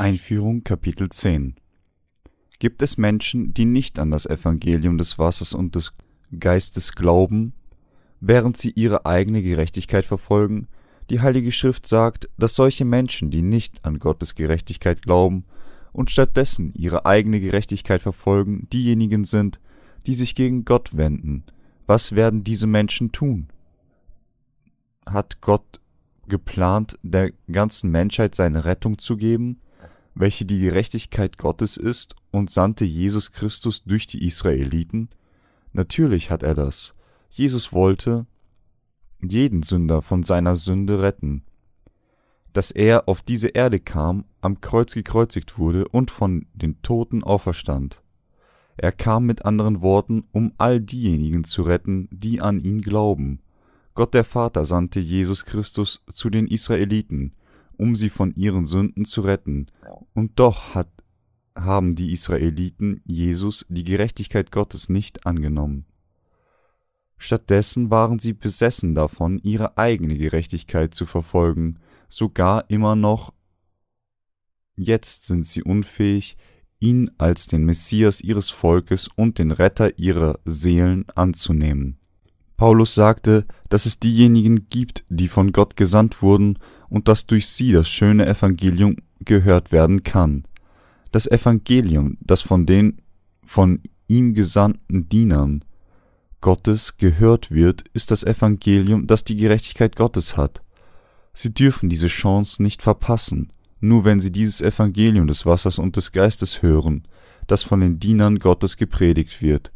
Einführung Kapitel 10 Gibt es Menschen, die nicht an das Evangelium des Wassers und des Geistes glauben, während sie ihre eigene Gerechtigkeit verfolgen? Die Heilige Schrift sagt, dass solche Menschen, die nicht an Gottes Gerechtigkeit glauben und stattdessen ihre eigene Gerechtigkeit verfolgen, diejenigen sind, die sich gegen Gott wenden. Was werden diese Menschen tun? Hat Gott geplant, der ganzen Menschheit seine Rettung zu geben? Welche die Gerechtigkeit Gottes ist, und sandte Jesus Christus durch die Israeliten? Natürlich hat er das. Jesus wollte jeden Sünder von seiner Sünde retten. Dass er auf diese Erde kam, am Kreuz gekreuzigt wurde und von den Toten auferstand. Er kam mit anderen Worten, um all diejenigen zu retten, die an ihn glauben. Gott der Vater sandte Jesus Christus zu den Israeliten, um sie von ihren Sünden zu retten. Und doch hat, haben die Israeliten Jesus, die Gerechtigkeit Gottes, nicht angenommen. Stattdessen waren sie besessen davon, ihre eigene Gerechtigkeit zu verfolgen, sogar immer noch jetzt sind sie unfähig, ihn als den Messias ihres Volkes und den Retter ihrer Seelen anzunehmen. Paulus sagte, dass es diejenigen gibt, die von Gott gesandt wurden und dass durch sie das schöne Evangelium gehört werden kann. Das Evangelium, das von den von ihm gesandten Dienern Gottes gehört wird, ist das Evangelium, das die Gerechtigkeit Gottes hat. Sie dürfen diese Chance nicht verpassen, nur wenn sie dieses Evangelium des Wassers und des Geistes hören, das von den Dienern Gottes gepredigt wird,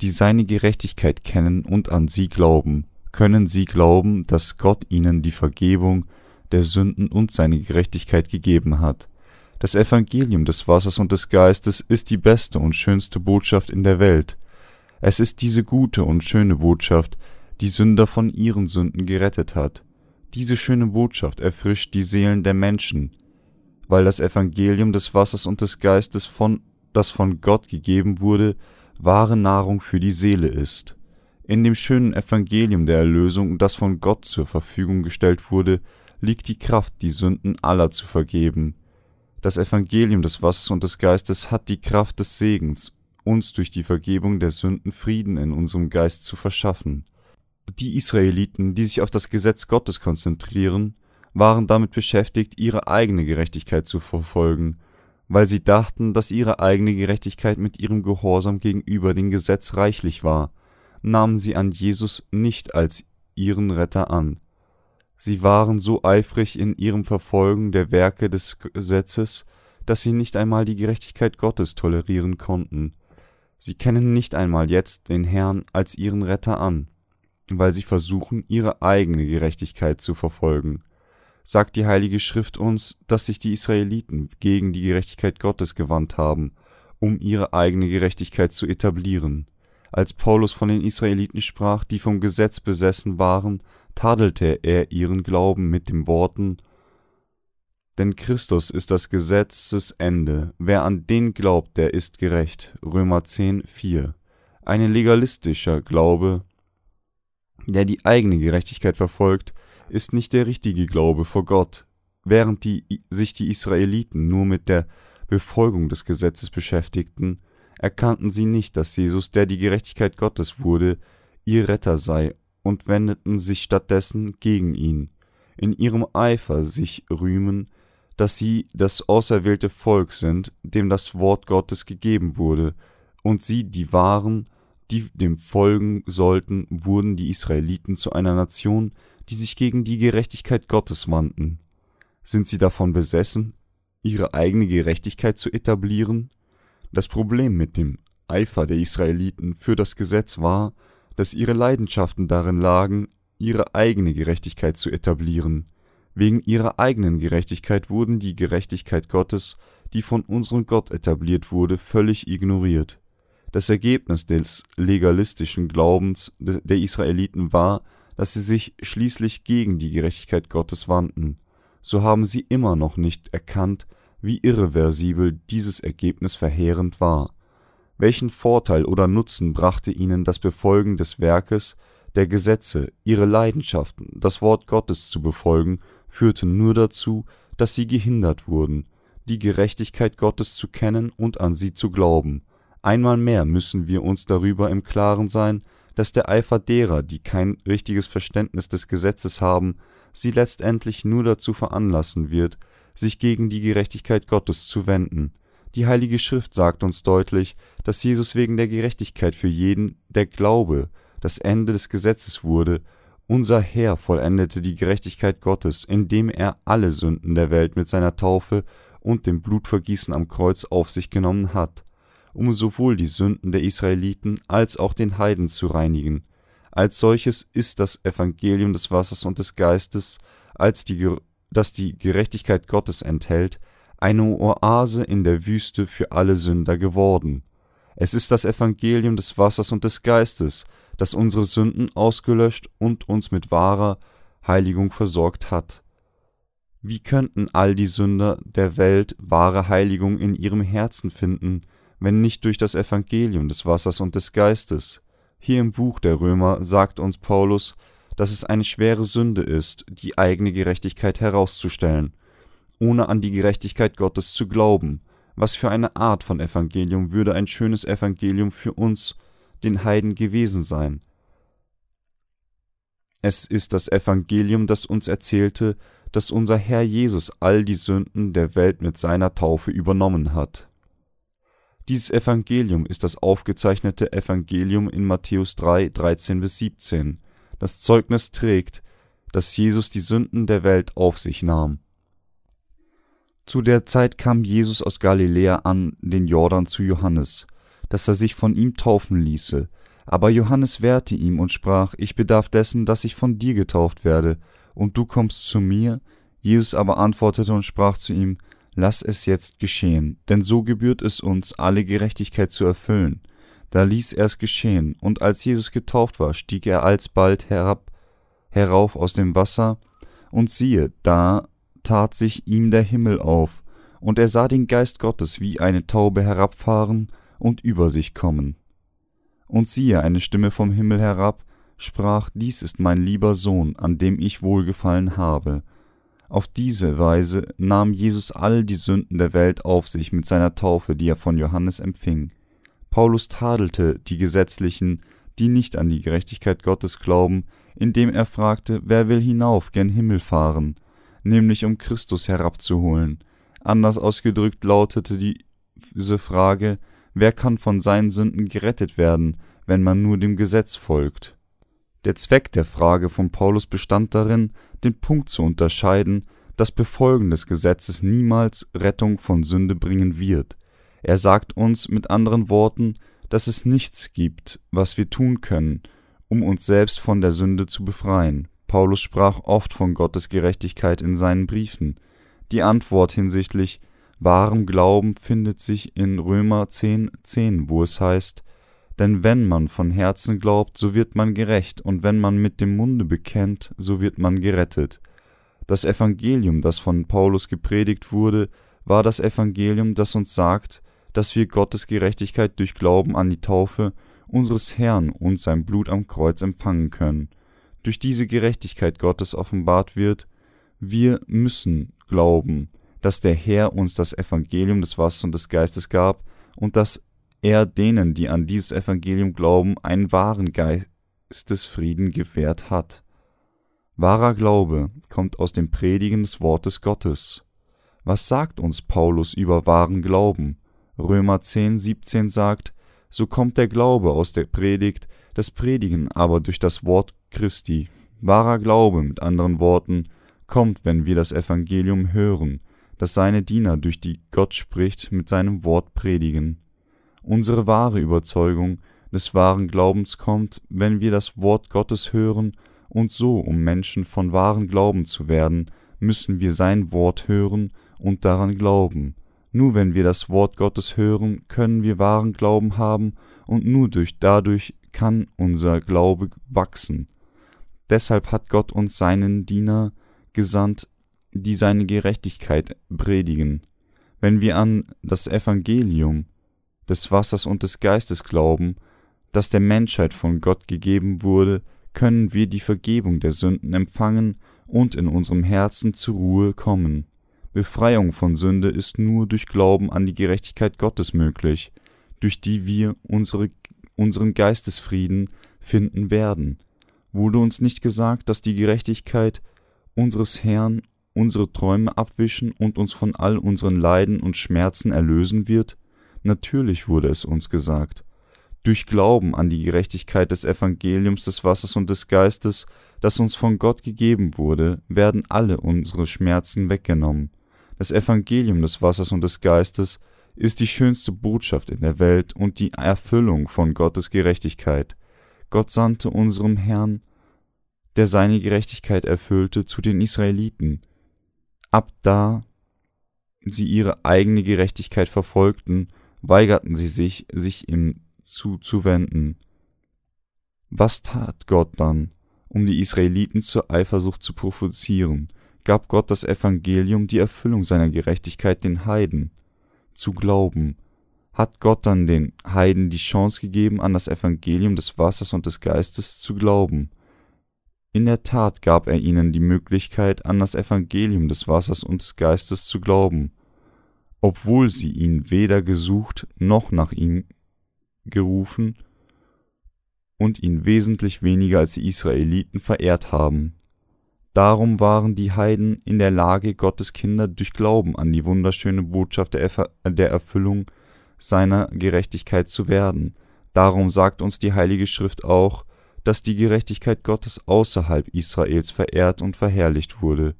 die seine Gerechtigkeit kennen und an sie glauben, können sie glauben, dass Gott ihnen die Vergebung der Sünden und seine Gerechtigkeit gegeben hat. Das Evangelium des Wassers und des Geistes ist die beste und schönste Botschaft in der Welt. Es ist diese gute und schöne Botschaft, die Sünder von ihren Sünden gerettet hat. Diese schöne Botschaft erfrischt die Seelen der Menschen, weil das Evangelium des Wassers und des Geistes von das von Gott gegeben wurde, wahre Nahrung für die Seele ist. In dem schönen Evangelium der Erlösung, das von Gott zur Verfügung gestellt wurde, liegt die Kraft, die Sünden aller zu vergeben. Das Evangelium des Wassers und des Geistes hat die Kraft des Segens, uns durch die Vergebung der Sünden Frieden in unserem Geist zu verschaffen. Die Israeliten, die sich auf das Gesetz Gottes konzentrieren, waren damit beschäftigt, ihre eigene Gerechtigkeit zu verfolgen weil sie dachten, dass ihre eigene Gerechtigkeit mit ihrem Gehorsam gegenüber dem Gesetz reichlich war, nahmen sie an Jesus nicht als ihren Retter an. Sie waren so eifrig in ihrem Verfolgen der Werke des Gesetzes, dass sie nicht einmal die Gerechtigkeit Gottes tolerieren konnten. Sie kennen nicht einmal jetzt den Herrn als ihren Retter an, weil sie versuchen, ihre eigene Gerechtigkeit zu verfolgen sagt die Heilige Schrift uns, dass sich die Israeliten gegen die Gerechtigkeit Gottes gewandt haben, um ihre eigene Gerechtigkeit zu etablieren. Als Paulus von den Israeliten sprach, die vom Gesetz besessen waren, tadelte er ihren Glauben mit den Worten Denn Christus ist das Gesetzesende, wer an den glaubt, der ist gerecht. Römer 10, 4. Ein legalistischer Glaube, der die eigene Gerechtigkeit verfolgt, ist nicht der richtige Glaube vor Gott. Während die, sich die Israeliten nur mit der Befolgung des Gesetzes beschäftigten, erkannten sie nicht, dass Jesus, der die Gerechtigkeit Gottes wurde, ihr Retter sei und wendeten sich stattdessen gegen ihn. In ihrem Eifer sich rühmen, dass sie das auserwählte Volk sind, dem das Wort Gottes gegeben wurde, und sie die waren, die dem folgen sollten, wurden die Israeliten zu einer Nation, die sich gegen die Gerechtigkeit Gottes wandten. Sind sie davon besessen, ihre eigene Gerechtigkeit zu etablieren? Das Problem mit dem Eifer der Israeliten für das Gesetz war, dass ihre Leidenschaften darin lagen, ihre eigene Gerechtigkeit zu etablieren. Wegen ihrer eigenen Gerechtigkeit wurden die Gerechtigkeit Gottes, die von unserem Gott etabliert wurde, völlig ignoriert. Das Ergebnis des legalistischen Glaubens der Israeliten war, dass sie sich schließlich gegen die Gerechtigkeit Gottes wandten, so haben sie immer noch nicht erkannt, wie irreversibel dieses Ergebnis verheerend war. Welchen Vorteil oder Nutzen brachte ihnen das Befolgen des Werkes, der Gesetze, ihre Leidenschaften, das Wort Gottes zu befolgen, führte nur dazu, dass sie gehindert wurden, die Gerechtigkeit Gottes zu kennen und an sie zu glauben. Einmal mehr müssen wir uns darüber im Klaren sein, dass der Eifer derer, die kein richtiges Verständnis des Gesetzes haben, sie letztendlich nur dazu veranlassen wird, sich gegen die Gerechtigkeit Gottes zu wenden. Die Heilige Schrift sagt uns deutlich, dass Jesus wegen der Gerechtigkeit für jeden, der Glaube, das Ende des Gesetzes wurde, unser Herr vollendete die Gerechtigkeit Gottes, indem er alle Sünden der Welt mit seiner Taufe und dem Blutvergießen am Kreuz auf sich genommen hat, um sowohl die Sünden der Israeliten als auch den Heiden zu reinigen. Als solches ist das Evangelium des Wassers und des Geistes, als die, das die Gerechtigkeit Gottes enthält, eine Oase in der Wüste für alle Sünder geworden. Es ist das Evangelium des Wassers und des Geistes, das unsere Sünden ausgelöscht und uns mit wahrer Heiligung versorgt hat. Wie könnten all die Sünder der Welt wahre Heiligung in ihrem Herzen finden, wenn nicht durch das Evangelium des Wassers und des Geistes? Hier im Buch der Römer sagt uns Paulus, dass es eine schwere Sünde ist, die eigene Gerechtigkeit herauszustellen, ohne an die Gerechtigkeit Gottes zu glauben. Was für eine Art von Evangelium würde ein schönes Evangelium für uns den Heiden gewesen sein. Es ist das Evangelium, das uns erzählte, dass unser Herr Jesus all die Sünden der Welt mit seiner Taufe übernommen hat. Dieses Evangelium ist das aufgezeichnete Evangelium in Matthäus 3, 13 bis 17, das Zeugnis trägt, dass Jesus die Sünden der Welt auf sich nahm. Zu der Zeit kam Jesus aus Galiläa an den Jordan zu Johannes, dass er sich von ihm taufen ließe. Aber Johannes wehrte ihm und sprach, Ich bedarf dessen, dass ich von dir getauft werde, und du kommst zu mir? Jesus aber antwortete und sprach zu ihm, Lass es jetzt geschehen, denn so gebührt es uns, alle Gerechtigkeit zu erfüllen. Da ließ er es geschehen, und als Jesus getauft war, stieg er alsbald herab, herauf aus dem Wasser, und siehe, da tat sich ihm der Himmel auf, und er sah den Geist Gottes wie eine Taube herabfahren und über sich kommen. Und siehe, eine Stimme vom Himmel herab sprach, Dies ist mein lieber Sohn, an dem ich wohlgefallen habe. Auf diese Weise nahm Jesus all die Sünden der Welt auf sich mit seiner Taufe, die er von Johannes empfing. Paulus tadelte die Gesetzlichen, die nicht an die Gerechtigkeit Gottes glauben, indem er fragte, wer will hinauf gen Himmel fahren, nämlich um Christus herabzuholen. Anders ausgedrückt lautete diese Frage, Wer kann von seinen Sünden gerettet werden, wenn man nur dem Gesetz folgt? Der Zweck der Frage von Paulus bestand darin, den Punkt zu unterscheiden, dass Befolgen des Gesetzes niemals Rettung von Sünde bringen wird. Er sagt uns mit anderen Worten, dass es nichts gibt, was wir tun können, um uns selbst von der Sünde zu befreien. Paulus sprach oft von Gottes Gerechtigkeit in seinen Briefen. Die Antwort hinsichtlich wahrem Glauben findet sich in Römer 10, 10, wo es heißt, denn wenn man von Herzen glaubt, so wird man gerecht, und wenn man mit dem Munde bekennt, so wird man gerettet. Das Evangelium, das von Paulus gepredigt wurde, war das Evangelium, das uns sagt, dass wir Gottes Gerechtigkeit durch Glauben an die Taufe unseres Herrn und sein Blut am Kreuz empfangen können. Durch diese Gerechtigkeit Gottes offenbart wird, wir müssen glauben, dass der Herr uns das Evangelium des Wassers und des Geistes gab und dass er denen, die an dieses Evangelium glauben, einen wahren Geistesfrieden gewährt hat. Wahrer Glaube kommt aus dem Predigen des Wortes Gottes. Was sagt uns Paulus über wahren Glauben? Römer 10, 17 sagt, so kommt der Glaube aus der Predigt, das Predigen aber durch das Wort Christi. Wahrer Glaube, mit anderen Worten, kommt, wenn wir das Evangelium hören, das seine Diener durch die Gott spricht mit seinem Wort predigen. Unsere wahre Überzeugung des wahren Glaubens kommt, wenn wir das Wort Gottes hören, und so, um Menschen von wahren Glauben zu werden, müssen wir sein Wort hören und daran glauben. Nur wenn wir das Wort Gottes hören, können wir wahren Glauben haben, und nur durch dadurch kann unser Glaube wachsen. Deshalb hat Gott uns seinen Diener gesandt, die seine Gerechtigkeit predigen. Wenn wir an das Evangelium des Wassers und des Geistes glauben, das der Menschheit von Gott gegeben wurde, können wir die Vergebung der Sünden empfangen und in unserem Herzen zur Ruhe kommen. Befreiung von Sünde ist nur durch Glauben an die Gerechtigkeit Gottes möglich, durch die wir unsere, unseren Geistesfrieden finden werden. Wurde uns nicht gesagt, dass die Gerechtigkeit unseres Herrn unsere Träume abwischen und uns von all unseren Leiden und Schmerzen erlösen wird? Natürlich wurde es uns gesagt. Durch Glauben an die Gerechtigkeit des Evangeliums des Wassers und des Geistes, das uns von Gott gegeben wurde, werden alle unsere Schmerzen weggenommen. Das Evangelium des Wassers und des Geistes ist die schönste Botschaft in der Welt und die Erfüllung von Gottes Gerechtigkeit. Gott sandte unserem Herrn, der seine Gerechtigkeit erfüllte, zu den Israeliten. Ab da sie ihre eigene Gerechtigkeit verfolgten, weigerten sie sich, sich ihm zuzuwenden. Was tat Gott dann, um die Israeliten zur Eifersucht zu provozieren? Gab Gott das Evangelium, die Erfüllung seiner Gerechtigkeit den Heiden zu glauben? Hat Gott dann den Heiden die Chance gegeben, an das Evangelium des Wassers und des Geistes zu glauben? In der Tat gab er ihnen die Möglichkeit, an das Evangelium des Wassers und des Geistes zu glauben, obwohl sie ihn weder gesucht noch nach ihm gerufen und ihn wesentlich weniger als die Israeliten verehrt haben. Darum waren die Heiden in der Lage, Gottes Kinder durch Glauben an die wunderschöne Botschaft der, Erf der Erfüllung seiner Gerechtigkeit zu werden. Darum sagt uns die Heilige Schrift auch, dass die Gerechtigkeit Gottes außerhalb Israels verehrt und verherrlicht wurde.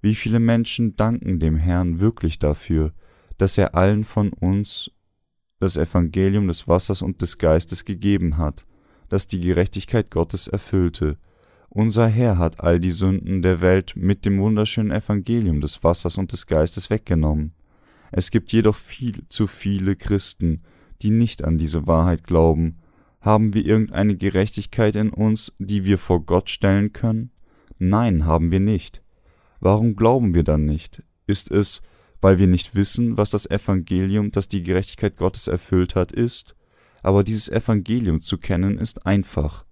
Wie viele Menschen danken dem Herrn wirklich dafür, dass er allen von uns das Evangelium des Wassers und des Geistes gegeben hat, das die Gerechtigkeit Gottes erfüllte. Unser Herr hat all die Sünden der Welt mit dem wunderschönen Evangelium des Wassers und des Geistes weggenommen. Es gibt jedoch viel zu viele Christen, die nicht an diese Wahrheit glauben. Haben wir irgendeine Gerechtigkeit in uns, die wir vor Gott stellen können? Nein, haben wir nicht. Warum glauben wir dann nicht? Ist es, weil wir nicht wissen, was das Evangelium, das die Gerechtigkeit Gottes erfüllt hat, ist. Aber dieses Evangelium zu kennen ist einfach.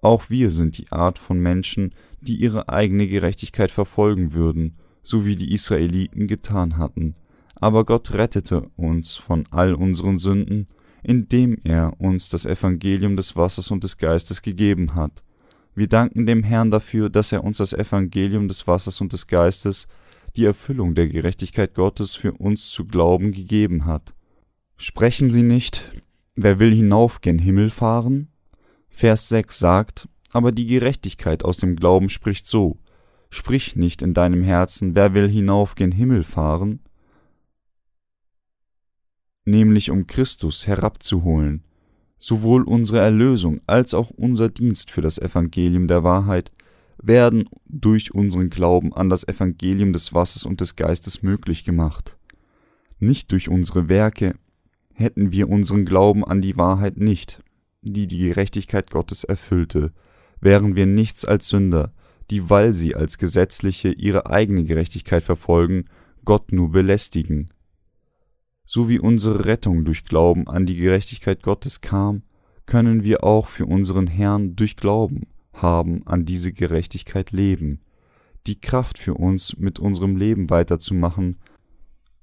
Auch wir sind die Art von Menschen, die ihre eigene Gerechtigkeit verfolgen würden, so wie die Israeliten getan hatten. Aber Gott rettete uns von all unseren Sünden, indem er uns das Evangelium des Wassers und des Geistes gegeben hat. Wir danken dem Herrn dafür, dass er uns das Evangelium des Wassers und des Geistes die Erfüllung der Gerechtigkeit Gottes für uns zu glauben gegeben hat. Sprechen Sie nicht, wer will hinauf gen Himmel fahren? Vers 6 sagt, aber die Gerechtigkeit aus dem Glauben spricht so, sprich nicht in deinem Herzen, wer will hinauf gen Himmel fahren? Nämlich um Christus herabzuholen, sowohl unsere Erlösung als auch unser Dienst für das Evangelium der Wahrheit werden durch unseren Glauben an das Evangelium des Wassers und des Geistes möglich gemacht. Nicht durch unsere Werke hätten wir unseren Glauben an die Wahrheit nicht, die die Gerechtigkeit Gottes erfüllte, wären wir nichts als Sünder, die, weil sie als Gesetzliche ihre eigene Gerechtigkeit verfolgen, Gott nur belästigen. So wie unsere Rettung durch Glauben an die Gerechtigkeit Gottes kam, können wir auch für unseren Herrn durch Glauben haben, an diese Gerechtigkeit leben. Die Kraft für uns, mit unserem Leben weiterzumachen,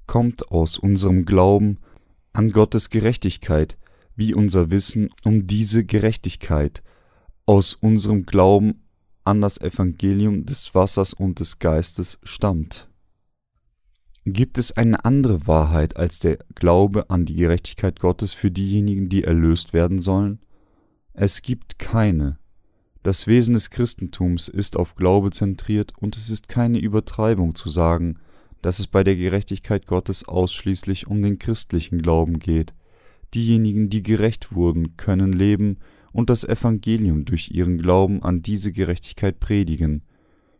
kommt aus unserem Glauben an Gottes Gerechtigkeit, wie unser Wissen um diese Gerechtigkeit, aus unserem Glauben an das Evangelium des Wassers und des Geistes stammt. Gibt es eine andere Wahrheit als der Glaube an die Gerechtigkeit Gottes für diejenigen, die erlöst werden sollen? Es gibt keine. Das Wesen des Christentums ist auf Glaube zentriert und es ist keine Übertreibung zu sagen, dass es bei der Gerechtigkeit Gottes ausschließlich um den christlichen Glauben geht. Diejenigen, die gerecht wurden, können leben und das Evangelium durch ihren Glauben an diese Gerechtigkeit predigen.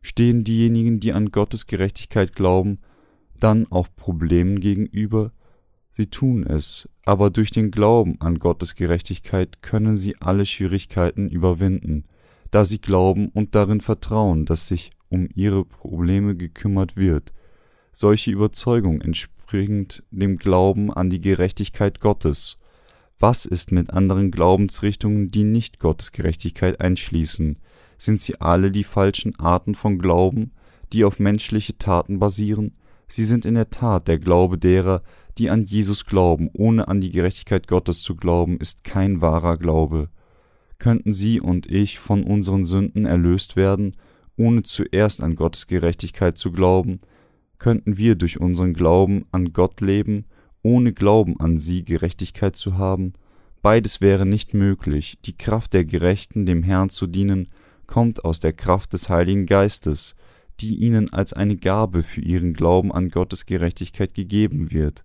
Stehen diejenigen, die an Gottes Gerechtigkeit glauben, dann auch Problemen gegenüber? Sie tun es, aber durch den Glauben an Gottes Gerechtigkeit können sie alle Schwierigkeiten überwinden da sie glauben und darin vertrauen, dass sich um ihre Probleme gekümmert wird. Solche Überzeugung entspringt dem Glauben an die Gerechtigkeit Gottes. Was ist mit anderen Glaubensrichtungen, die nicht Gottes Gerechtigkeit einschließen? Sind sie alle die falschen Arten von Glauben, die auf menschliche Taten basieren? Sie sind in der Tat der Glaube derer, die an Jesus glauben, ohne an die Gerechtigkeit Gottes zu glauben, ist kein wahrer Glaube. Könnten Sie und ich von unseren Sünden erlöst werden, ohne zuerst an Gottes Gerechtigkeit zu glauben, könnten wir durch unseren Glauben an Gott leben, ohne Glauben an sie Gerechtigkeit zu haben, beides wäre nicht möglich, die Kraft der Gerechten dem Herrn zu dienen, kommt aus der Kraft des Heiligen Geistes, die ihnen als eine Gabe für ihren Glauben an Gottes Gerechtigkeit gegeben wird.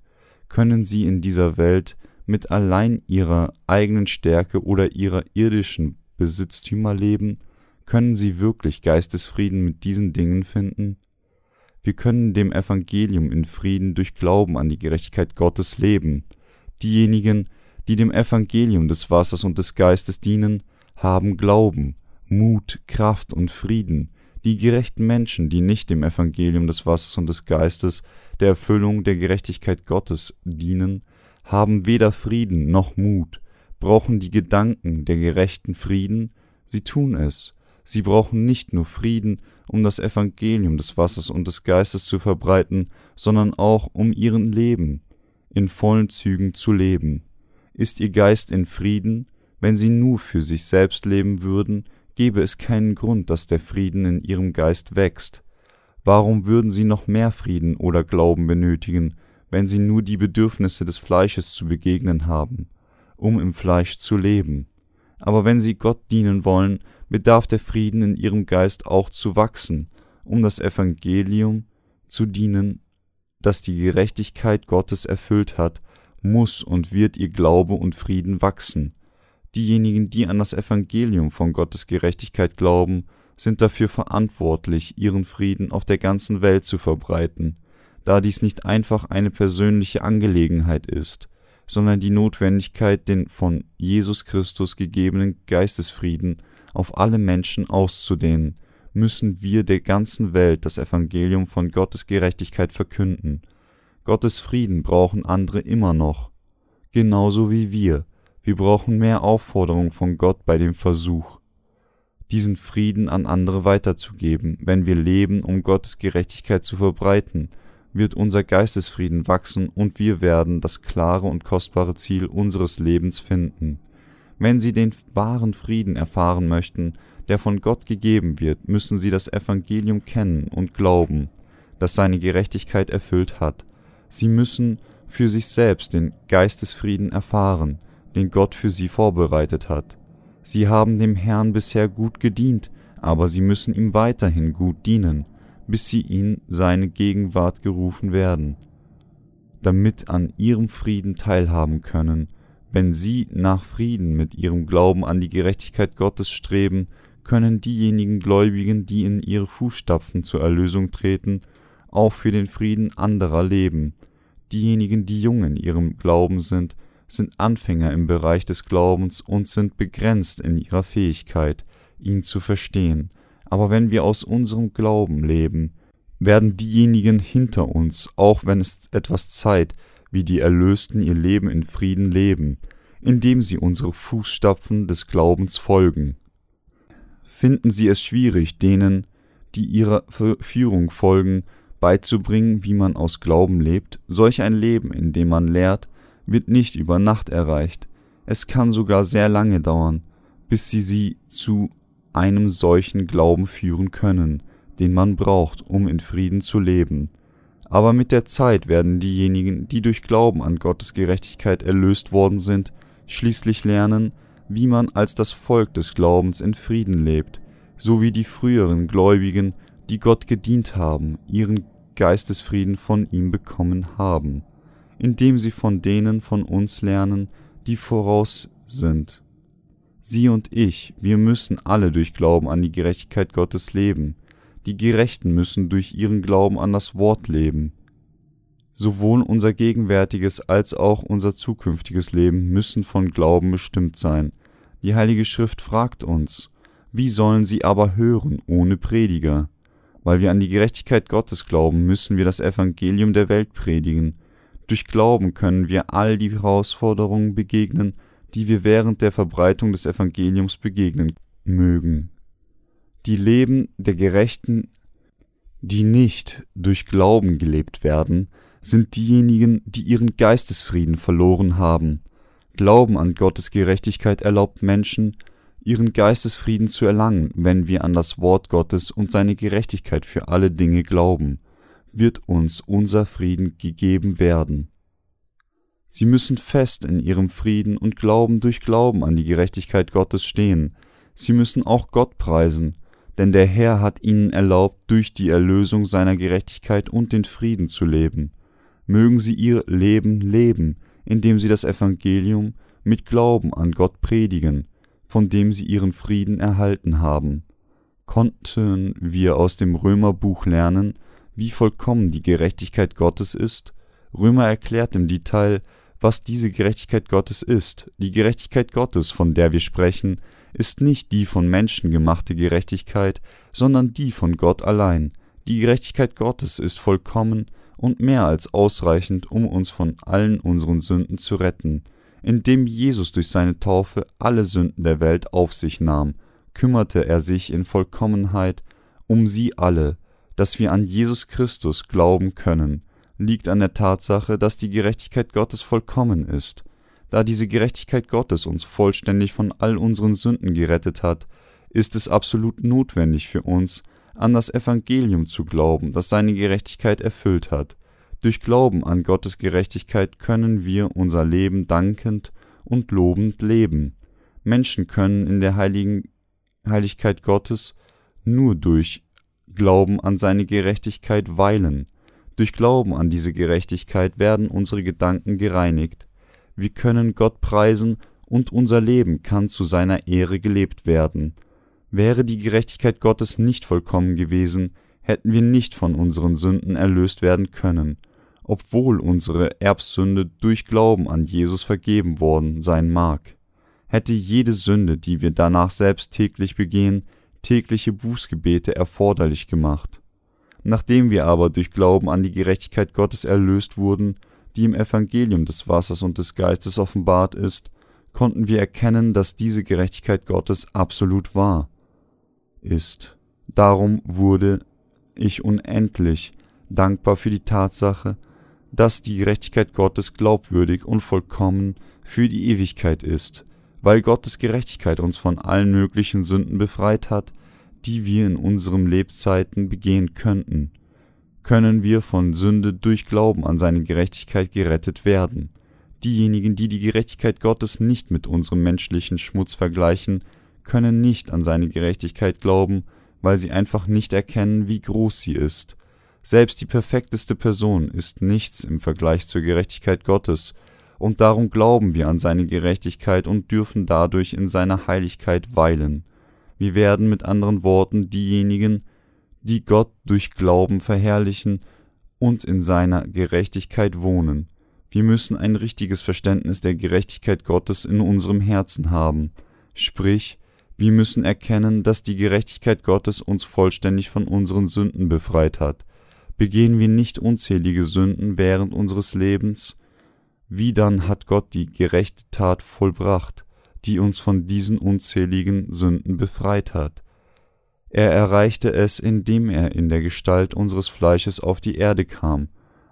Können sie in dieser Welt mit allein ihrer eigenen Stärke oder ihrer irdischen Besitztümer leben, können sie wirklich Geistesfrieden mit diesen Dingen finden? Wir können dem Evangelium in Frieden durch Glauben an die Gerechtigkeit Gottes leben. Diejenigen, die dem Evangelium des Wassers und des Geistes dienen, haben Glauben, Mut, Kraft und Frieden. Die gerechten Menschen, die nicht dem Evangelium des Wassers und des Geistes, der Erfüllung der Gerechtigkeit Gottes dienen, haben weder Frieden noch Mut, brauchen die Gedanken der gerechten Frieden, sie tun es, sie brauchen nicht nur Frieden, um das Evangelium des Wassers und des Geistes zu verbreiten, sondern auch um ihren Leben in vollen Zügen zu leben. Ist ihr Geist in Frieden, wenn sie nur für sich selbst leben würden, gäbe es keinen Grund, dass der Frieden in ihrem Geist wächst. Warum würden sie noch mehr Frieden oder Glauben benötigen, wenn sie nur die Bedürfnisse des Fleisches zu begegnen haben, um im Fleisch zu leben? Aber wenn sie Gott dienen wollen, bedarf der Frieden in ihrem Geist auch zu wachsen, um das Evangelium zu dienen, das die Gerechtigkeit Gottes erfüllt hat, muss und wird ihr Glaube und Frieden wachsen. Diejenigen, die an das Evangelium von Gottes Gerechtigkeit glauben, sind dafür verantwortlich, ihren Frieden auf der ganzen Welt zu verbreiten, da dies nicht einfach eine persönliche Angelegenheit ist, sondern die Notwendigkeit, den von Jesus Christus gegebenen Geistesfrieden auf alle Menschen auszudehnen, müssen wir der ganzen Welt das Evangelium von Gottes Gerechtigkeit verkünden. Gottes Frieden brauchen andere immer noch, genauso wie wir. Wir brauchen mehr Aufforderung von Gott bei dem Versuch, diesen Frieden an andere weiterzugeben. Wenn wir leben, um Gottes Gerechtigkeit zu verbreiten, wird unser Geistesfrieden wachsen und wir werden das klare und kostbare Ziel unseres Lebens finden. Wenn Sie den wahren Frieden erfahren möchten, der von Gott gegeben wird, müssen Sie das Evangelium kennen und glauben, das seine Gerechtigkeit erfüllt hat. Sie müssen für sich selbst den Geistesfrieden erfahren, den Gott für sie vorbereitet hat. Sie haben dem Herrn bisher gut gedient, aber sie müssen ihm weiterhin gut dienen, bis sie in seine Gegenwart gerufen werden, damit an ihrem Frieden teilhaben können wenn sie nach Frieden mit ihrem Glauben an die Gerechtigkeit Gottes streben, können diejenigen Gläubigen, die in ihre Fußstapfen zur Erlösung treten, auch für den Frieden anderer leben. Diejenigen, die jung in ihrem Glauben sind, sind Anfänger im Bereich des Glaubens und sind begrenzt in ihrer Fähigkeit, ihn zu verstehen. Aber wenn wir aus unserem Glauben leben, werden diejenigen hinter uns, auch wenn es etwas Zeit, wie die Erlösten ihr Leben in Frieden leben, indem sie unsere Fußstapfen des Glaubens folgen. Finden Sie es schwierig, denen, die ihrer Führung folgen, beizubringen, wie man aus Glauben lebt? Solch ein Leben, in dem man lehrt, wird nicht über Nacht erreicht. Es kann sogar sehr lange dauern, bis sie sie zu einem solchen Glauben führen können, den man braucht, um in Frieden zu leben. Aber mit der Zeit werden diejenigen, die durch Glauben an Gottes Gerechtigkeit erlöst worden sind, schließlich lernen, wie man als das Volk des Glaubens in Frieden lebt, so wie die früheren Gläubigen, die Gott gedient haben, ihren Geistesfrieden von ihm bekommen haben, indem sie von denen von uns lernen, die voraus sind. Sie und ich, wir müssen alle durch Glauben an die Gerechtigkeit Gottes leben, die Gerechten müssen durch ihren Glauben an das Wort leben. Sowohl unser gegenwärtiges als auch unser zukünftiges Leben müssen von Glauben bestimmt sein. Die Heilige Schrift fragt uns, wie sollen sie aber hören ohne Prediger? Weil wir an die Gerechtigkeit Gottes glauben, müssen wir das Evangelium der Welt predigen. Durch Glauben können wir all die Herausforderungen begegnen, die wir während der Verbreitung des Evangeliums begegnen mögen. Die Leben der Gerechten die nicht durch Glauben gelebt werden, sind diejenigen, die ihren Geistesfrieden verloren haben. Glauben an Gottes Gerechtigkeit erlaubt Menschen, ihren Geistesfrieden zu erlangen, wenn wir an das Wort Gottes und seine Gerechtigkeit für alle Dinge glauben, wird uns unser Frieden gegeben werden. Sie müssen fest in ihrem Frieden und Glauben durch Glauben an die Gerechtigkeit Gottes stehen. Sie müssen auch Gott preisen, denn der Herr hat ihnen erlaubt, durch die Erlösung seiner Gerechtigkeit und den Frieden zu leben. Mögen sie ihr Leben leben, indem sie das Evangelium mit Glauben an Gott predigen, von dem sie ihren Frieden erhalten haben. Konnten wir aus dem Römerbuch lernen, wie vollkommen die Gerechtigkeit Gottes ist? Römer erklärt im Detail, was diese Gerechtigkeit Gottes ist. Die Gerechtigkeit Gottes, von der wir sprechen, ist nicht die von Menschen gemachte Gerechtigkeit, sondern die von Gott allein. Die Gerechtigkeit Gottes ist vollkommen und mehr als ausreichend, um uns von allen unseren Sünden zu retten. Indem Jesus durch seine Taufe alle Sünden der Welt auf sich nahm, kümmerte er sich in Vollkommenheit um sie alle, dass wir an Jesus Christus glauben können liegt an der Tatsache, dass die Gerechtigkeit Gottes vollkommen ist. Da diese Gerechtigkeit Gottes uns vollständig von all unseren Sünden gerettet hat, ist es absolut notwendig für uns, an das Evangelium zu glauben, das seine Gerechtigkeit erfüllt hat. Durch Glauben an Gottes Gerechtigkeit können wir unser Leben dankend und lobend leben. Menschen können in der heiligen Heiligkeit Gottes nur durch Glauben an seine Gerechtigkeit weilen. Durch Glauben an diese Gerechtigkeit werden unsere Gedanken gereinigt. Wir können Gott preisen und unser Leben kann zu seiner Ehre gelebt werden. Wäre die Gerechtigkeit Gottes nicht vollkommen gewesen, hätten wir nicht von unseren Sünden erlöst werden können, obwohl unsere Erbsünde durch Glauben an Jesus vergeben worden sein mag. Hätte jede Sünde, die wir danach selbst täglich begehen, tägliche Bußgebete erforderlich gemacht. Nachdem wir aber durch Glauben an die Gerechtigkeit Gottes erlöst wurden, die im Evangelium des Wassers und des Geistes offenbart ist, konnten wir erkennen, dass diese Gerechtigkeit Gottes absolut wahr ist. Darum wurde ich unendlich dankbar für die Tatsache, dass die Gerechtigkeit Gottes glaubwürdig und vollkommen für die Ewigkeit ist, weil Gottes Gerechtigkeit uns von allen möglichen Sünden befreit hat, die wir in unseren Lebzeiten begehen könnten, können wir von Sünde durch Glauben an seine Gerechtigkeit gerettet werden. Diejenigen, die die Gerechtigkeit Gottes nicht mit unserem menschlichen Schmutz vergleichen, können nicht an seine Gerechtigkeit glauben, weil sie einfach nicht erkennen, wie groß sie ist. Selbst die perfekteste Person ist nichts im Vergleich zur Gerechtigkeit Gottes, und darum glauben wir an seine Gerechtigkeit und dürfen dadurch in seiner Heiligkeit weilen. Wir werden mit anderen Worten diejenigen, die Gott durch Glauben verherrlichen und in seiner Gerechtigkeit wohnen. Wir müssen ein richtiges Verständnis der Gerechtigkeit Gottes in unserem Herzen haben, sprich, wir müssen erkennen, dass die Gerechtigkeit Gottes uns vollständig von unseren Sünden befreit hat. Begehen wir nicht unzählige Sünden während unseres Lebens, wie dann hat Gott die gerechte Tat vollbracht die uns von diesen unzähligen Sünden befreit hat. Er erreichte es, indem er in der Gestalt unseres Fleisches auf die Erde kam,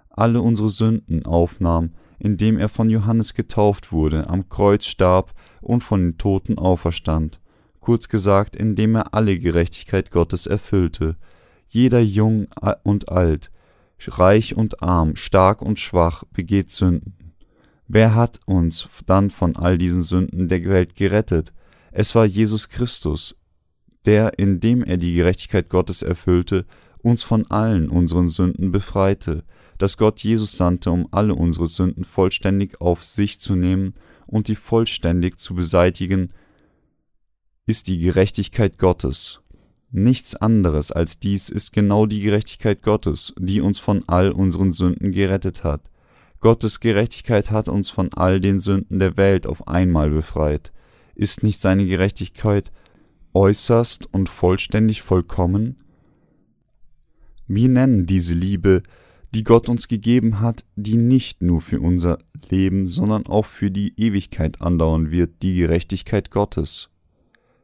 alle unsere Sünden aufnahm, indem er von Johannes getauft wurde, am Kreuz starb und von den Toten auferstand, kurz gesagt, indem er alle Gerechtigkeit Gottes erfüllte. Jeder jung und alt, reich und arm, stark und schwach begeht Sünden. Wer hat uns dann von all diesen Sünden der Welt gerettet? Es war Jesus Christus, der, indem er die Gerechtigkeit Gottes erfüllte, uns von allen unseren Sünden befreite, dass Gott Jesus sandte, um alle unsere Sünden vollständig auf sich zu nehmen und die vollständig zu beseitigen, ist die Gerechtigkeit Gottes. Nichts anderes als dies ist genau die Gerechtigkeit Gottes, die uns von all unseren Sünden gerettet hat. Gottes Gerechtigkeit hat uns von all den Sünden der Welt auf einmal befreit. Ist nicht seine Gerechtigkeit äußerst und vollständig vollkommen? Wir nennen diese Liebe, die Gott uns gegeben hat, die nicht nur für unser Leben, sondern auch für die Ewigkeit andauern wird, die Gerechtigkeit Gottes.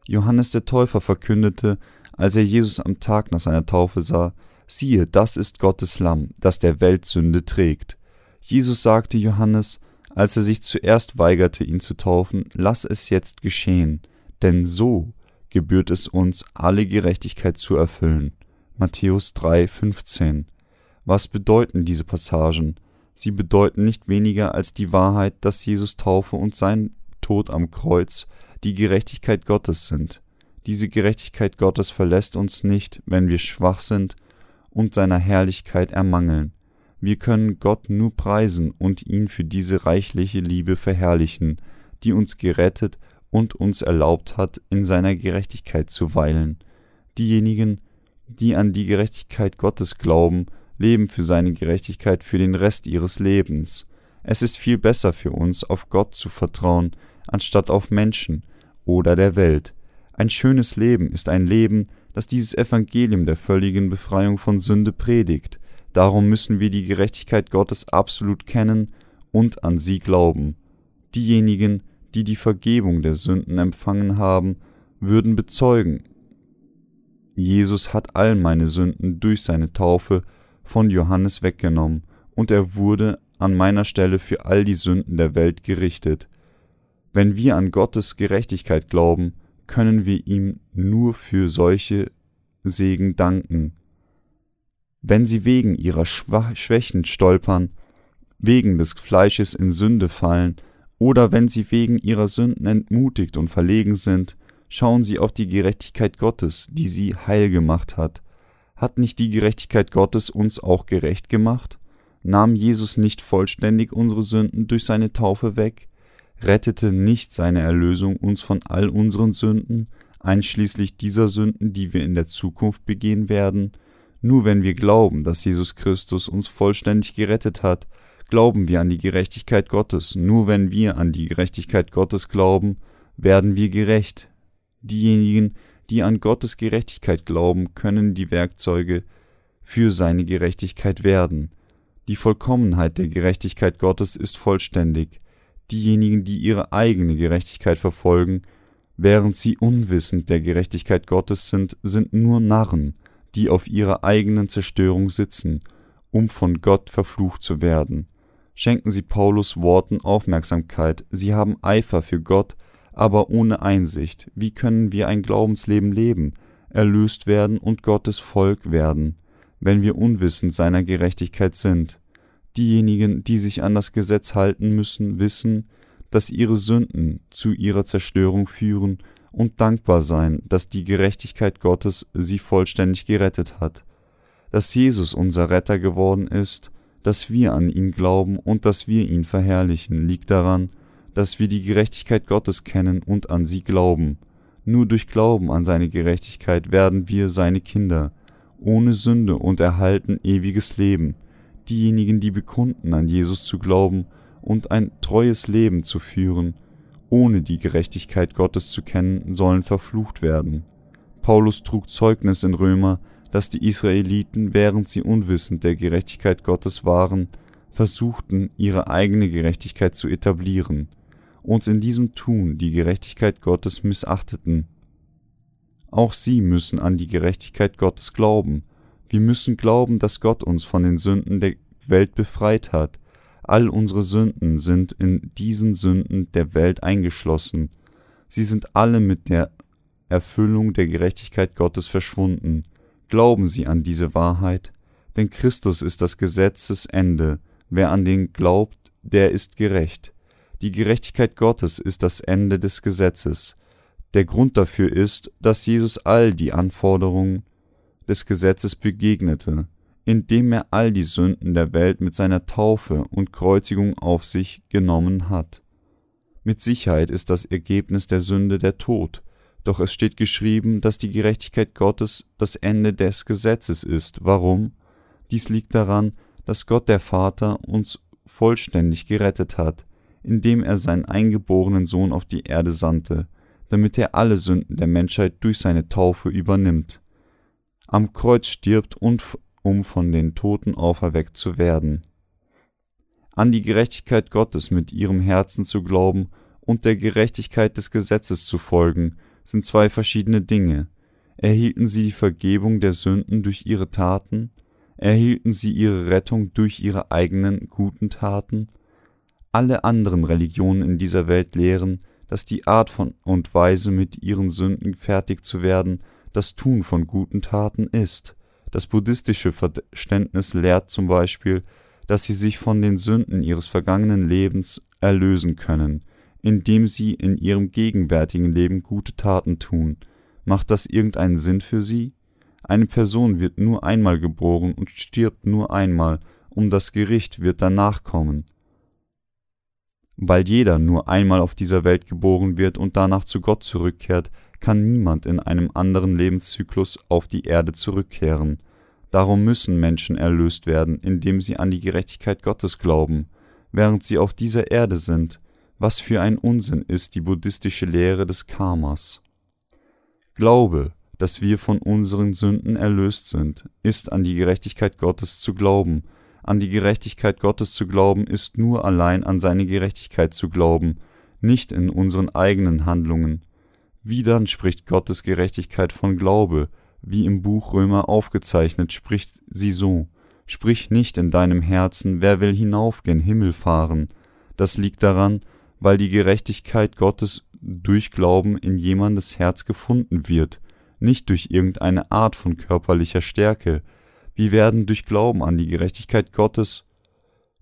Johannes der Täufer verkündete, als er Jesus am Tag nach seiner Taufe sah, Siehe, das ist Gottes Lamm, das der Welt Sünde trägt. Jesus sagte Johannes, als er sich zuerst weigerte, ihn zu taufen, lass es jetzt geschehen, denn so gebührt es uns, alle Gerechtigkeit zu erfüllen. Matthäus 3, 15. Was bedeuten diese Passagen? Sie bedeuten nicht weniger als die Wahrheit, dass Jesus Taufe und sein Tod am Kreuz die Gerechtigkeit Gottes sind. Diese Gerechtigkeit Gottes verlässt uns nicht, wenn wir schwach sind und seiner Herrlichkeit ermangeln. Wir können Gott nur preisen und ihn für diese reichliche Liebe verherrlichen, die uns gerettet und uns erlaubt hat, in seiner Gerechtigkeit zu weilen. Diejenigen, die an die Gerechtigkeit Gottes glauben, leben für seine Gerechtigkeit für den Rest ihres Lebens. Es ist viel besser für uns, auf Gott zu vertrauen, anstatt auf Menschen oder der Welt. Ein schönes Leben ist ein Leben, das dieses Evangelium der völligen Befreiung von Sünde predigt. Darum müssen wir die Gerechtigkeit Gottes absolut kennen und an sie glauben. Diejenigen, die die Vergebung der Sünden empfangen haben, würden bezeugen, Jesus hat all meine Sünden durch seine Taufe von Johannes weggenommen, und er wurde an meiner Stelle für all die Sünden der Welt gerichtet. Wenn wir an Gottes Gerechtigkeit glauben, können wir ihm nur für solche Segen danken. Wenn sie wegen ihrer Schwächen stolpern, wegen des Fleisches in Sünde fallen, oder wenn sie wegen ihrer Sünden entmutigt und verlegen sind, schauen sie auf die Gerechtigkeit Gottes, die sie heil gemacht hat. Hat nicht die Gerechtigkeit Gottes uns auch gerecht gemacht? Nahm Jesus nicht vollständig unsere Sünden durch seine Taufe weg? Rettete nicht seine Erlösung uns von all unseren Sünden, einschließlich dieser Sünden, die wir in der Zukunft begehen werden? Nur wenn wir glauben, dass Jesus Christus uns vollständig gerettet hat, glauben wir an die Gerechtigkeit Gottes. Nur wenn wir an die Gerechtigkeit Gottes glauben, werden wir gerecht. Diejenigen, die an Gottes Gerechtigkeit glauben, können die Werkzeuge für seine Gerechtigkeit werden. Die Vollkommenheit der Gerechtigkeit Gottes ist vollständig. Diejenigen, die ihre eigene Gerechtigkeit verfolgen, während sie unwissend der Gerechtigkeit Gottes sind, sind nur Narren, die auf ihrer eigenen Zerstörung sitzen, um von Gott verflucht zu werden schenken sie Paulus Worten Aufmerksamkeit, sie haben Eifer für Gott, aber ohne Einsicht. Wie können wir ein Glaubensleben leben, erlöst werden und Gottes Volk werden, wenn wir unwissend seiner Gerechtigkeit sind? Diejenigen, die sich an das Gesetz halten müssen, wissen, dass ihre Sünden zu ihrer Zerstörung führen und dankbar sein, dass die Gerechtigkeit Gottes sie vollständig gerettet hat. Dass Jesus unser Retter geworden ist, dass wir an ihn glauben und dass wir ihn verherrlichen, liegt daran, dass wir die Gerechtigkeit Gottes kennen und an sie glauben. Nur durch Glauben an seine Gerechtigkeit werden wir seine Kinder, ohne Sünde und erhalten ewiges Leben. Diejenigen, die bekunden, an Jesus zu glauben und ein treues Leben zu führen, ohne die Gerechtigkeit Gottes zu kennen, sollen verflucht werden. Paulus trug Zeugnis in Römer, dass die Israeliten, während sie unwissend der Gerechtigkeit Gottes waren, versuchten, ihre eigene Gerechtigkeit zu etablieren und in diesem Tun die Gerechtigkeit Gottes missachteten. Auch sie müssen an die Gerechtigkeit Gottes glauben. Wir müssen glauben, dass Gott uns von den Sünden der Welt befreit hat. All unsere Sünden sind in diesen Sünden der Welt eingeschlossen. Sie sind alle mit der Erfüllung der Gerechtigkeit Gottes verschwunden. Glauben Sie an diese Wahrheit, denn Christus ist das Gesetzesende. Wer an den glaubt, der ist gerecht. Die Gerechtigkeit Gottes ist das Ende des Gesetzes. Der Grund dafür ist, dass Jesus all die Anforderungen des Gesetzes begegnete, indem er all die Sünden der Welt mit seiner Taufe und Kreuzigung auf sich genommen hat. Mit Sicherheit ist das Ergebnis der Sünde der Tod, doch es steht geschrieben, dass die Gerechtigkeit Gottes das Ende des Gesetzes ist. Warum? Dies liegt daran, dass Gott der Vater uns vollständig gerettet hat, indem er seinen eingeborenen Sohn auf die Erde sandte, damit er alle Sünden der Menschheit durch seine Taufe übernimmt. Am Kreuz stirbt und um von den Toten auferweckt zu werden. An die Gerechtigkeit Gottes mit ihrem Herzen zu glauben und der Gerechtigkeit des Gesetzes zu folgen, sind zwei verschiedene Dinge. Erhielten sie die Vergebung der Sünden durch ihre Taten? Erhielten sie ihre Rettung durch ihre eigenen guten Taten? Alle anderen Religionen in dieser Welt lehren, dass die Art von und Weise, mit ihren Sünden fertig zu werden, das Tun von guten Taten ist. Das buddhistische Verständnis lehrt zum Beispiel, dass sie sich von den Sünden ihres vergangenen Lebens erlösen können, indem sie in ihrem gegenwärtigen Leben gute Taten tun. Macht das irgendeinen Sinn für sie? Eine Person wird nur einmal geboren und stirbt nur einmal, um das Gericht wird danach kommen. Weil jeder nur einmal auf dieser Welt geboren wird und danach zu Gott zurückkehrt, kann niemand in einem anderen Lebenszyklus auf die Erde zurückkehren. Darum müssen Menschen erlöst werden, indem sie an die Gerechtigkeit Gottes glauben, während sie auf dieser Erde sind. Was für ein Unsinn ist die buddhistische Lehre des Karmas. Glaube, dass wir von unseren Sünden erlöst sind, ist an die Gerechtigkeit Gottes zu glauben, an die Gerechtigkeit Gottes zu glauben, ist nur allein an seine Gerechtigkeit zu glauben, nicht in unseren eigenen Handlungen. Wie dann spricht Gottes Gerechtigkeit von Glaube, wie im Buch Römer aufgezeichnet, spricht sie so, Sprich nicht in deinem Herzen, wer will hinauf gen Himmel fahren. Das liegt daran, weil die Gerechtigkeit Gottes durch Glauben in jemandes Herz gefunden wird, nicht durch irgendeine Art von körperlicher Stärke, wir werden durch Glauben an die Gerechtigkeit Gottes,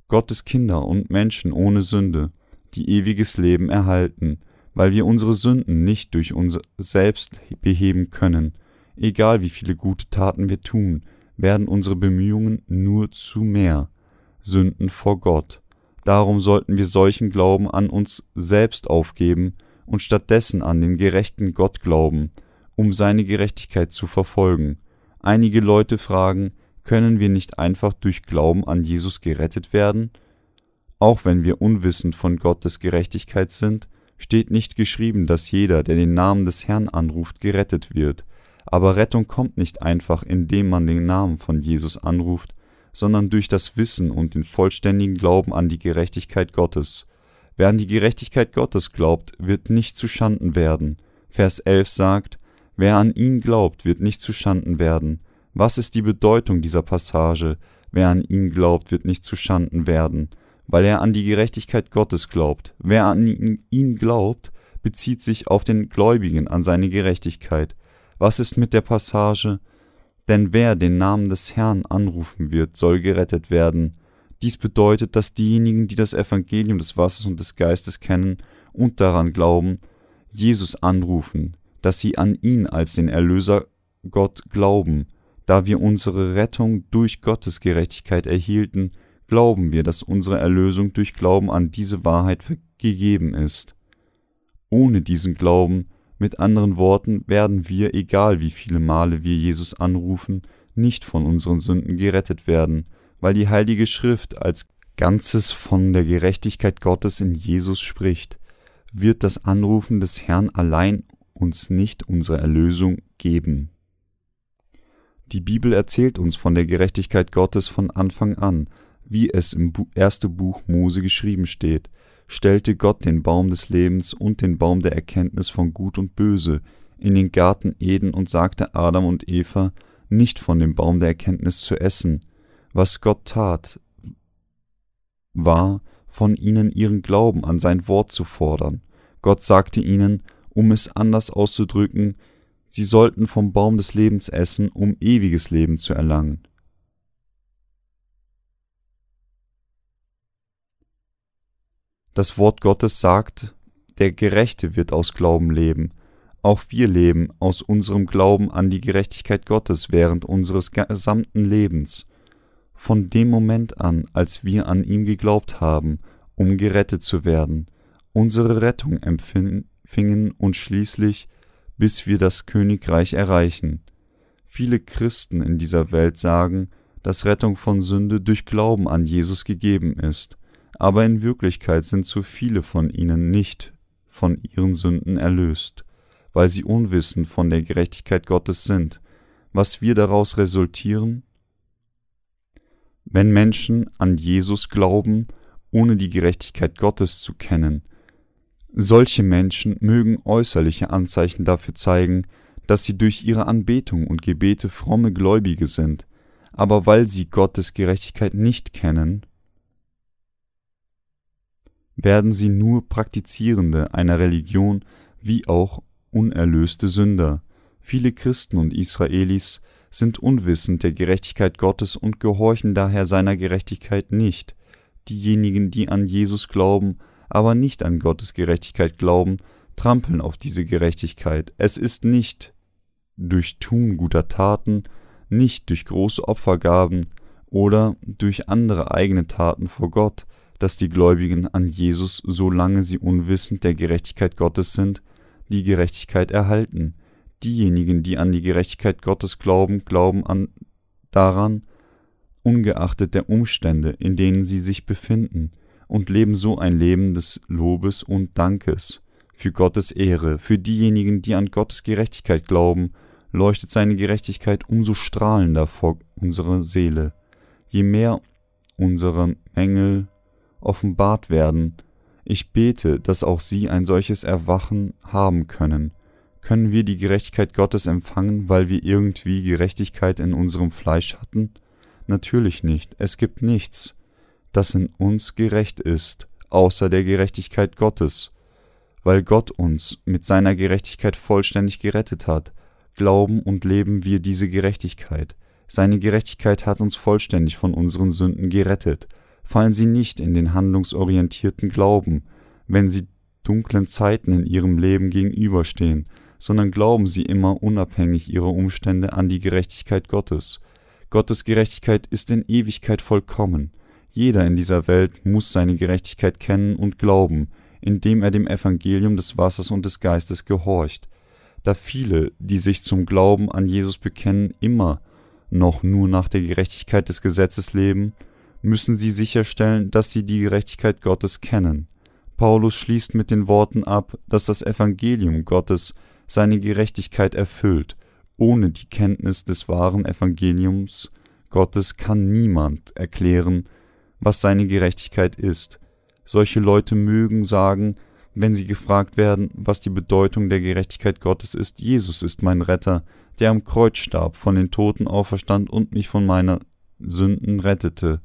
Gottes Kinder und Menschen ohne Sünde, die ewiges Leben erhalten, weil wir unsere Sünden nicht durch uns selbst beheben können. Egal wie viele gute Taten wir tun, werden unsere Bemühungen nur zu mehr Sünden vor Gott. Darum sollten wir solchen Glauben an uns selbst aufgeben und stattdessen an den gerechten Gott glauben, um seine Gerechtigkeit zu verfolgen. Einige Leute fragen, können wir nicht einfach durch Glauben an Jesus gerettet werden? Auch wenn wir unwissend von Gottes Gerechtigkeit sind, steht nicht geschrieben, dass jeder, der den Namen des Herrn anruft, gerettet wird. Aber Rettung kommt nicht einfach, indem man den Namen von Jesus anruft, sondern durch das Wissen und den vollständigen Glauben an die Gerechtigkeit Gottes. Wer an die Gerechtigkeit Gottes glaubt, wird nicht zu Schanden werden. Vers 11 sagt, Wer an ihn glaubt, wird nicht zu Schanden werden. Was ist die Bedeutung dieser Passage? Wer an ihn glaubt, wird nicht zu Schanden werden, weil er an die Gerechtigkeit Gottes glaubt. Wer an ihn glaubt, bezieht sich auf den Gläubigen an seine Gerechtigkeit. Was ist mit der Passage? Denn wer den Namen des Herrn anrufen wird, soll gerettet werden. Dies bedeutet, dass diejenigen, die das Evangelium des Wassers und des Geistes kennen und daran glauben, Jesus anrufen, dass sie an ihn als den Erlöser Gott glauben, da wir unsere Rettung durch Gottes Gerechtigkeit erhielten, glauben wir, dass unsere Erlösung durch Glauben an diese Wahrheit gegeben ist. Ohne diesen Glauben, mit anderen Worten, werden wir, egal wie viele Male wir Jesus anrufen, nicht von unseren Sünden gerettet werden, weil die Heilige Schrift als Ganzes von der Gerechtigkeit Gottes in Jesus spricht, wird das Anrufen des Herrn allein uns nicht unsere Erlösung geben. Die Bibel erzählt uns von der Gerechtigkeit Gottes von Anfang an, wie es im ersten Buch Mose geschrieben steht, stellte Gott den Baum des Lebens und den Baum der Erkenntnis von Gut und Böse in den Garten Eden und sagte Adam und Eva, nicht von dem Baum der Erkenntnis zu essen. Was Gott tat, war, von ihnen ihren Glauben an sein Wort zu fordern. Gott sagte ihnen, um es anders auszudrücken, sie sollten vom Baum des Lebens essen, um ewiges Leben zu erlangen. Das Wort Gottes sagt, der Gerechte wird aus Glauben leben. Auch wir leben aus unserem Glauben an die Gerechtigkeit Gottes während unseres gesamten Lebens. Von dem Moment an, als wir an ihm geglaubt haben, um gerettet zu werden, unsere Rettung empfingen und schließlich bis wir das Königreich erreichen. Viele Christen in dieser Welt sagen, dass Rettung von Sünde durch Glauben an Jesus gegeben ist, aber in Wirklichkeit sind so viele von ihnen nicht von ihren Sünden erlöst, weil sie unwissend von der Gerechtigkeit Gottes sind. Was wir daraus resultieren? Wenn Menschen an Jesus glauben, ohne die Gerechtigkeit Gottes zu kennen, solche Menschen mögen äußerliche Anzeichen dafür zeigen, dass sie durch ihre Anbetung und Gebete fromme Gläubige sind, aber weil sie Gottes Gerechtigkeit nicht kennen, werden sie nur Praktizierende einer Religion wie auch unerlöste Sünder. Viele Christen und Israelis sind unwissend der Gerechtigkeit Gottes und gehorchen daher seiner Gerechtigkeit nicht. Diejenigen, die an Jesus glauben, aber nicht an Gottes Gerechtigkeit glauben, trampeln auf diese Gerechtigkeit. Es ist nicht durch Tun guter Taten, nicht durch große Opfergaben oder durch andere eigene Taten vor Gott, dass die Gläubigen an Jesus, solange sie unwissend der Gerechtigkeit Gottes sind, die Gerechtigkeit erhalten. Diejenigen, die an die Gerechtigkeit Gottes glauben, glauben an daran, ungeachtet der Umstände, in denen sie sich befinden, und leben so ein Leben des Lobes und Dankes für Gottes Ehre. Für diejenigen, die an Gottes Gerechtigkeit glauben, leuchtet seine Gerechtigkeit umso strahlender vor unserer Seele. Je mehr unsere Mängel offenbart werden, ich bete, dass auch sie ein solches Erwachen haben können. Können wir die Gerechtigkeit Gottes empfangen, weil wir irgendwie Gerechtigkeit in unserem Fleisch hatten? Natürlich nicht. Es gibt nichts, das in uns gerecht ist, außer der Gerechtigkeit Gottes. Weil Gott uns mit seiner Gerechtigkeit vollständig gerettet hat, glauben und leben wir diese Gerechtigkeit. Seine Gerechtigkeit hat uns vollständig von unseren Sünden gerettet. Fallen Sie nicht in den handlungsorientierten Glauben, wenn Sie dunklen Zeiten in Ihrem Leben gegenüberstehen, sondern glauben Sie immer unabhängig Ihrer Umstände an die Gerechtigkeit Gottes. Gottes Gerechtigkeit ist in Ewigkeit vollkommen. Jeder in dieser Welt muss seine Gerechtigkeit kennen und glauben, indem er dem Evangelium des Wassers und des Geistes gehorcht da viele, die sich zum Glauben an Jesus bekennen, immer noch nur nach der Gerechtigkeit des Gesetzes leben, müssen sie sicherstellen, dass sie die Gerechtigkeit Gottes kennen. Paulus schließt mit den Worten ab, dass das Evangelium Gottes seine Gerechtigkeit erfüllt. Ohne die Kenntnis des wahren Evangeliums Gottes kann niemand erklären, was seine Gerechtigkeit ist. Solche Leute mögen sagen, wenn sie gefragt werden, was die Bedeutung der Gerechtigkeit Gottes ist, Jesus ist mein Retter, der am Kreuz starb, von den Toten auferstand und mich von meiner Sünden rettete.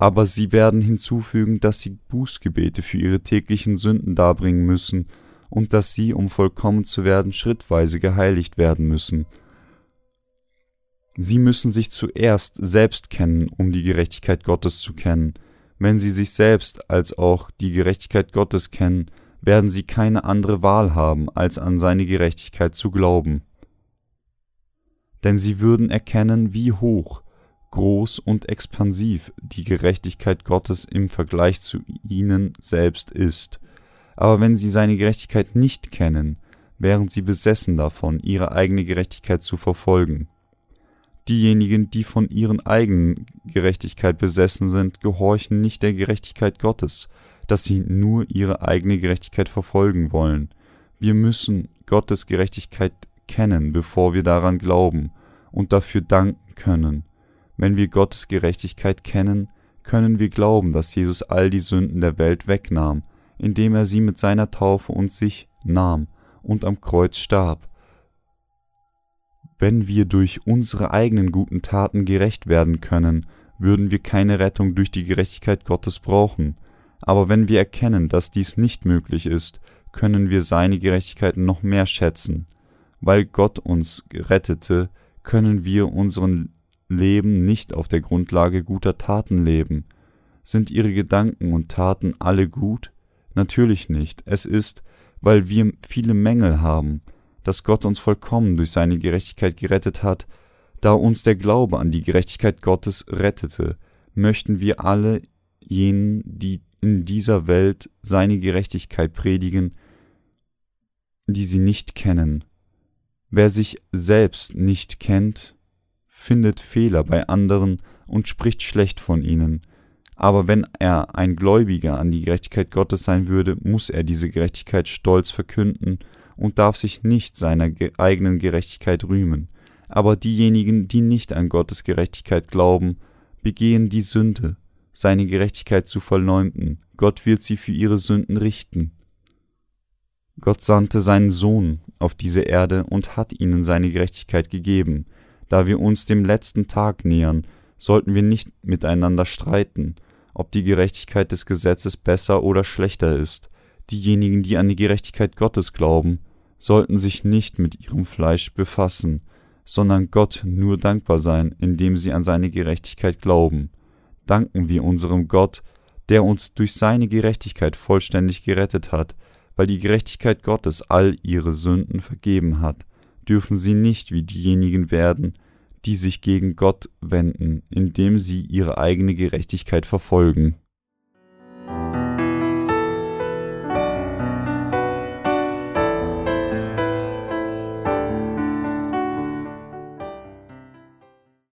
Aber sie werden hinzufügen, dass sie Bußgebete für ihre täglichen Sünden darbringen müssen und dass sie, um vollkommen zu werden, schrittweise geheiligt werden müssen. Sie müssen sich zuerst selbst kennen, um die Gerechtigkeit Gottes zu kennen. Wenn sie sich selbst als auch die Gerechtigkeit Gottes kennen, werden sie keine andere Wahl haben, als an seine Gerechtigkeit zu glauben. Denn sie würden erkennen, wie hoch, groß und expansiv die Gerechtigkeit Gottes im Vergleich zu ihnen selbst ist. Aber wenn sie seine Gerechtigkeit nicht kennen, wären sie besessen davon, ihre eigene Gerechtigkeit zu verfolgen. Diejenigen, die von ihren eigenen Gerechtigkeit besessen sind, gehorchen nicht der Gerechtigkeit Gottes, dass sie nur ihre eigene Gerechtigkeit verfolgen wollen. Wir müssen Gottes Gerechtigkeit kennen, bevor wir daran glauben und dafür danken können. Wenn wir Gottes Gerechtigkeit kennen, können wir glauben, dass Jesus all die Sünden der Welt wegnahm, indem er sie mit seiner Taufe und sich nahm und am Kreuz starb. Wenn wir durch unsere eigenen guten Taten gerecht werden können, würden wir keine Rettung durch die Gerechtigkeit Gottes brauchen, aber wenn wir erkennen, dass dies nicht möglich ist, können wir seine Gerechtigkeit noch mehr schätzen. Weil Gott uns rettete, können wir unseren Leben nicht auf der Grundlage guter Taten leben. Sind ihre Gedanken und Taten alle gut? Natürlich nicht. Es ist, weil wir viele Mängel haben, dass Gott uns vollkommen durch seine Gerechtigkeit gerettet hat, da uns der Glaube an die Gerechtigkeit Gottes rettete, möchten wir alle jenen, die in dieser Welt seine Gerechtigkeit predigen, die sie nicht kennen. Wer sich selbst nicht kennt, findet Fehler bei anderen und spricht schlecht von ihnen. Aber wenn er ein Gläubiger an die Gerechtigkeit Gottes sein würde, muss er diese Gerechtigkeit stolz verkünden und darf sich nicht seiner eigenen Gerechtigkeit rühmen. Aber diejenigen, die nicht an Gottes Gerechtigkeit glauben, begehen die Sünde seine Gerechtigkeit zu verleumden. Gott wird sie für ihre Sünden richten. Gott sandte seinen Sohn auf diese Erde und hat ihnen seine Gerechtigkeit gegeben. Da wir uns dem letzten Tag nähern, sollten wir nicht miteinander streiten, ob die Gerechtigkeit des Gesetzes besser oder schlechter ist. Diejenigen, die an die Gerechtigkeit Gottes glauben, sollten sich nicht mit ihrem Fleisch befassen, sondern Gott nur dankbar sein, indem sie an seine Gerechtigkeit glauben. Danken wir unserem Gott, der uns durch seine Gerechtigkeit vollständig gerettet hat, weil die Gerechtigkeit Gottes all ihre Sünden vergeben hat, dürfen sie nicht wie diejenigen werden, die sich gegen Gott wenden, indem sie ihre eigene Gerechtigkeit verfolgen.